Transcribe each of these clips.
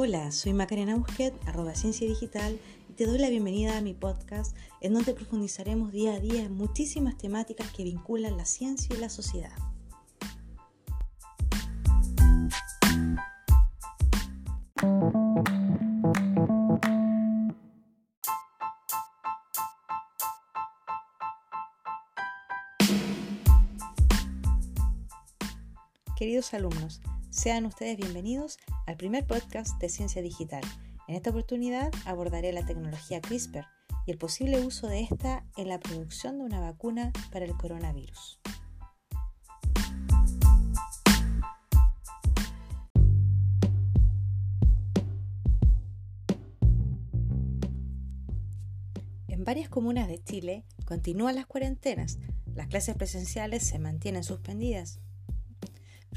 Hola, soy Macarena Busquet, arroba Ciencia Digital, y te doy la bienvenida a mi podcast, en donde profundizaremos día a día en muchísimas temáticas que vinculan la ciencia y la sociedad. Queridos alumnos, sean ustedes bienvenidos al primer podcast de Ciencia Digital. En esta oportunidad abordaré la tecnología CRISPR y el posible uso de esta en la producción de una vacuna para el coronavirus. En varias comunas de Chile continúan las cuarentenas, las clases presenciales se mantienen suspendidas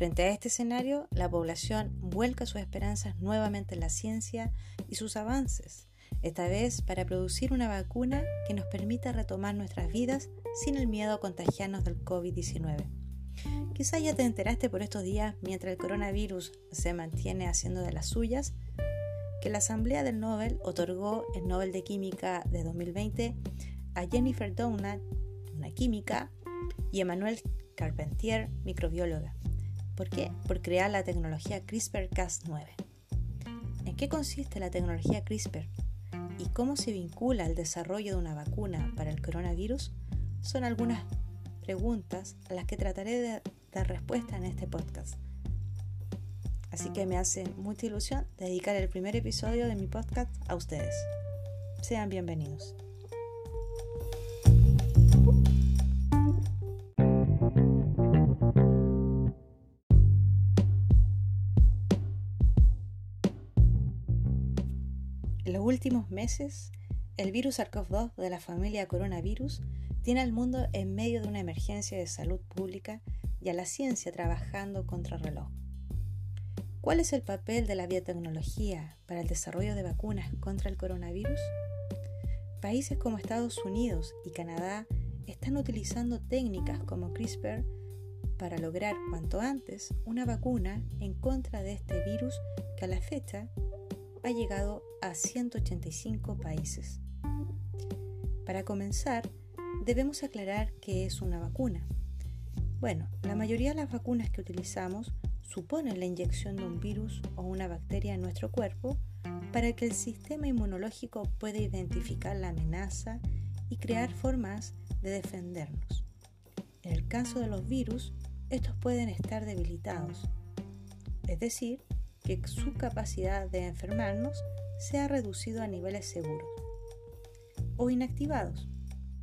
Frente a este escenario, la población vuelca sus esperanzas nuevamente en la ciencia y sus avances, esta vez para producir una vacuna que nos permita retomar nuestras vidas sin el miedo a contagiarnos del COVID-19. Quizá ya te enteraste por estos días, mientras el coronavirus se mantiene haciendo de las suyas, que la Asamblea del Nobel otorgó el Nobel de Química de 2020 a Jennifer Doudna, una química, y Emmanuel Carpentier, microbióloga. ¿Por qué? Por crear la tecnología CRISPR-Cas9. ¿En qué consiste la tecnología CRISPR? ¿Y cómo se vincula al desarrollo de una vacuna para el coronavirus? Son algunas preguntas a las que trataré de dar respuesta en este podcast. Así que me hace mucha ilusión dedicar el primer episodio de mi podcast a ustedes. Sean bienvenidos. Últimos meses, el virus SARS-CoV-2 de la familia coronavirus tiene al mundo en medio de una emergencia de salud pública y a la ciencia trabajando contra reloj. ¿Cuál es el papel de la biotecnología para el desarrollo de vacunas contra el coronavirus? Países como Estados Unidos y Canadá están utilizando técnicas como CRISPR para lograr cuanto antes una vacuna en contra de este virus que a la fecha ha llegado a 185 países. Para comenzar, debemos aclarar qué es una vacuna. Bueno, la mayoría de las vacunas que utilizamos suponen la inyección de un virus o una bacteria en nuestro cuerpo para que el sistema inmunológico pueda identificar la amenaza y crear formas de defendernos. En el caso de los virus, estos pueden estar debilitados, es decir, que su capacidad de enfermarnos se ha reducido a niveles seguros o inactivados,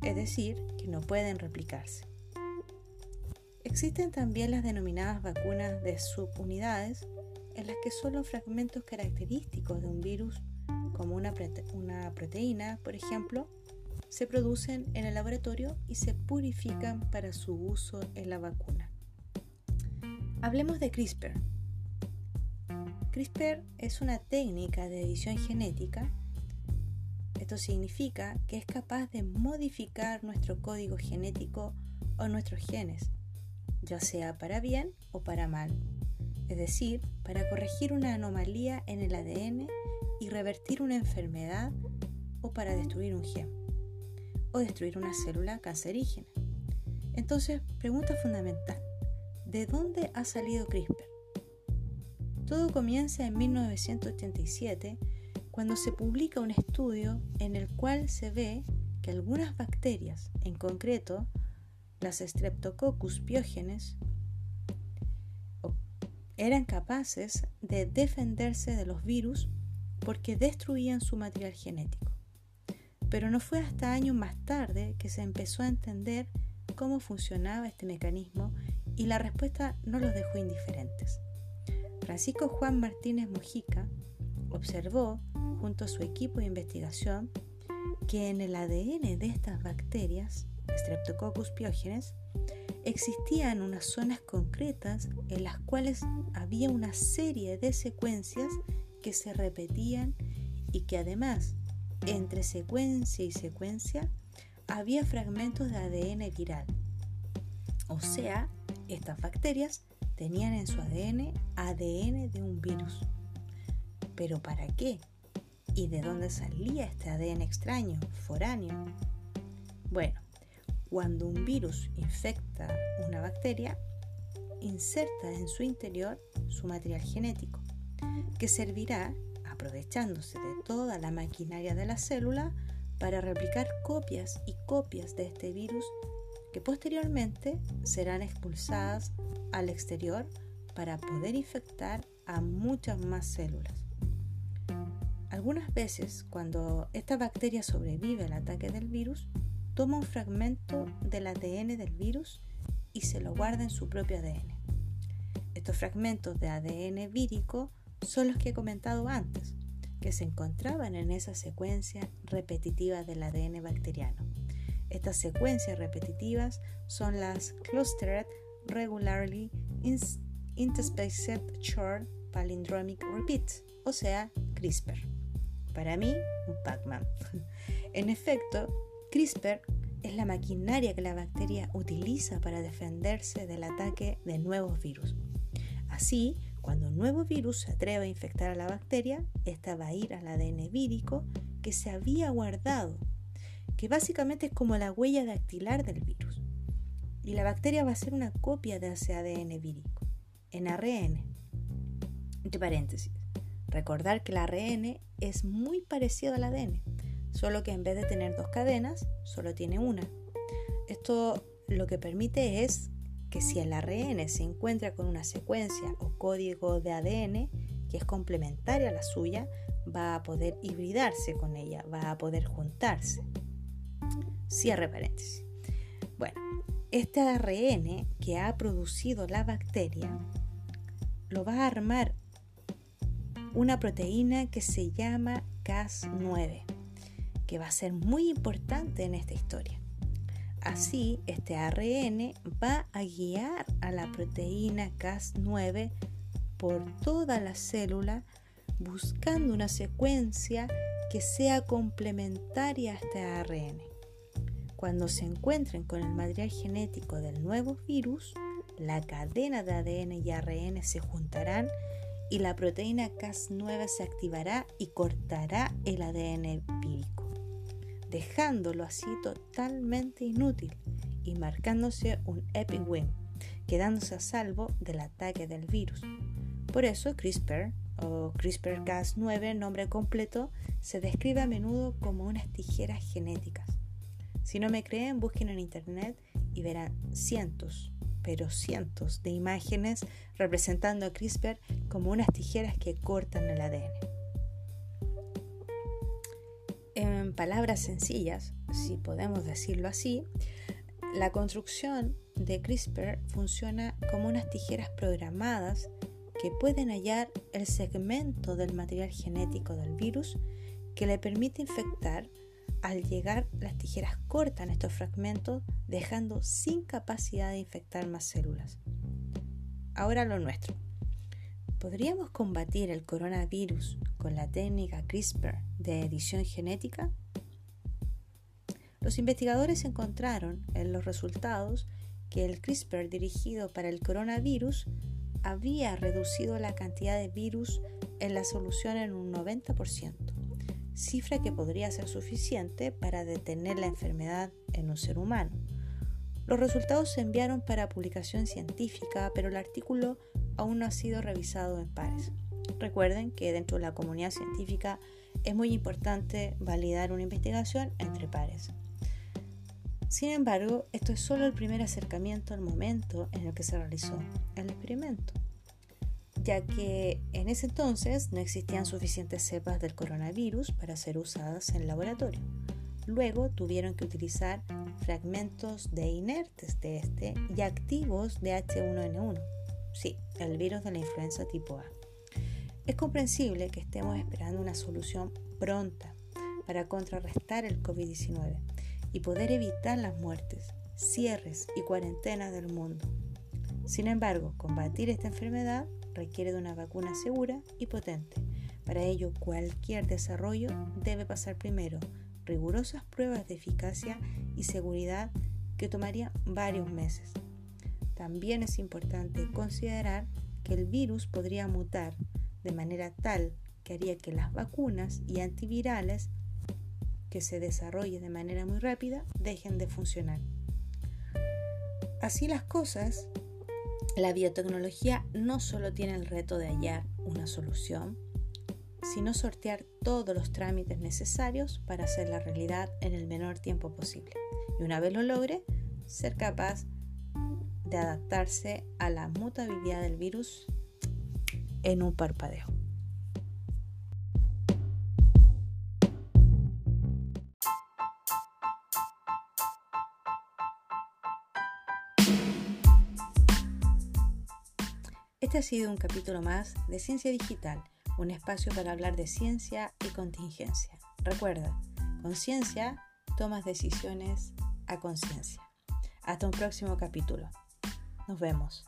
es decir, que no pueden replicarse. Existen también las denominadas vacunas de subunidades, en las que solo fragmentos característicos de un virus, como una, una proteína, por ejemplo, se producen en el laboratorio y se purifican para su uso en la vacuna. Hablemos de CRISPR, CRISPR es una técnica de edición genética. Esto significa que es capaz de modificar nuestro código genético o nuestros genes, ya sea para bien o para mal. Es decir, para corregir una anomalía en el ADN y revertir una enfermedad o para destruir un gen o destruir una célula cancerígena. Entonces, pregunta fundamental, ¿de dónde ha salido CRISPR? Todo comienza en 1987, cuando se publica un estudio en el cual se ve que algunas bacterias, en concreto las Streptococcus piógenes, eran capaces de defenderse de los virus porque destruían su material genético. Pero no fue hasta años más tarde que se empezó a entender cómo funcionaba este mecanismo y la respuesta no los dejó indiferentes. Francisco Juan Martínez Mujica observó, junto a su equipo de investigación, que en el ADN de estas bacterias, Streptococcus pyogenes, existían unas zonas concretas en las cuales había una serie de secuencias que se repetían y que además, entre secuencia y secuencia, había fragmentos de ADN viral. O sea, estas bacterias tenían en su ADN ADN de un virus. ¿Pero para qué? ¿Y de dónde salía este ADN extraño, foráneo? Bueno, cuando un virus infecta una bacteria, inserta en su interior su material genético, que servirá, aprovechándose de toda la maquinaria de la célula, para replicar copias y copias de este virus que posteriormente serán expulsadas al exterior para poder infectar a muchas más células. Algunas veces, cuando esta bacteria sobrevive al ataque del virus, toma un fragmento del ADN del virus y se lo guarda en su propio ADN. Estos fragmentos de ADN vírico son los que he comentado antes, que se encontraban en esa secuencia repetitiva del ADN bacteriano. Estas secuencias repetitivas son las Clustered Regularly Interspaced Short Palindromic Repeats, o sea, CRISPR. Para mí, un Pac-Man. en efecto, CRISPR es la maquinaria que la bacteria utiliza para defenderse del ataque de nuevos virus. Así, cuando un nuevo virus se atreve a infectar a la bacteria, esta va a ir al ADN vírico que se había guardado que básicamente es como la huella dactilar del virus. Y la bacteria va a ser una copia de ese ADN vírico, en ARN. Entre paréntesis, recordar que el ARN es muy parecido al ADN, solo que en vez de tener dos cadenas, solo tiene una. Esto lo que permite es que si el ARN se encuentra con una secuencia o código de ADN que es complementaria a la suya, va a poder hibridarse con ella, va a poder juntarse. Cierre paréntesis. Bueno, este ARN que ha producido la bacteria lo va a armar una proteína que se llama Cas9, que va a ser muy importante en esta historia. Así, este ARN va a guiar a la proteína Cas9 por toda la célula buscando una secuencia que sea complementaria a este ARN. Cuando se encuentren con el material genético del nuevo virus, la cadena de ADN y ARN se juntarán y la proteína Cas9 se activará y cortará el ADN vírico, dejándolo así totalmente inútil y marcándose un epic win, quedándose a salvo del ataque del virus. Por eso CRISPR o CRISPR-Cas9, nombre completo, se describe a menudo como unas tijeras genéticas si no me creen, busquen en internet y verán cientos, pero cientos de imágenes representando a CRISPR como unas tijeras que cortan el ADN. En palabras sencillas, si podemos decirlo así, la construcción de CRISPR funciona como unas tijeras programadas que pueden hallar el segmento del material genético del virus que le permite infectar al llegar, las tijeras cortan estos fragmentos, dejando sin capacidad de infectar más células. Ahora lo nuestro. ¿Podríamos combatir el coronavirus con la técnica CRISPR de edición genética? Los investigadores encontraron en los resultados que el CRISPR dirigido para el coronavirus había reducido la cantidad de virus en la solución en un 90% cifra que podría ser suficiente para detener la enfermedad en un ser humano. Los resultados se enviaron para publicación científica, pero el artículo aún no ha sido revisado en pares. Recuerden que dentro de la comunidad científica es muy importante validar una investigación entre pares. Sin embargo, esto es solo el primer acercamiento al momento en el que se realizó el experimento ya que en ese entonces no existían suficientes cepas del coronavirus para ser usadas en laboratorio. Luego tuvieron que utilizar fragmentos de inertes de este y activos de H1N1. Sí, el virus de la influenza tipo A. Es comprensible que estemos esperando una solución pronta para contrarrestar el COVID-19 y poder evitar las muertes, cierres y cuarentenas del mundo. Sin embargo, combatir esta enfermedad requiere de una vacuna segura y potente. Para ello, cualquier desarrollo debe pasar primero rigurosas pruebas de eficacia y seguridad que tomarían varios meses. También es importante considerar que el virus podría mutar de manera tal que haría que las vacunas y antivirales que se desarrollen de manera muy rápida dejen de funcionar. Así las cosas, la biotecnología no solo tiene el reto de hallar una solución, sino sortear todos los trámites necesarios para hacer la realidad en el menor tiempo posible. Y una vez lo logre, ser capaz de adaptarse a la mutabilidad del virus en un parpadeo. Este ha sido un capítulo más de Ciencia Digital, un espacio para hablar de ciencia y contingencia. Recuerda, con ciencia tomas decisiones a conciencia. Hasta un próximo capítulo. Nos vemos.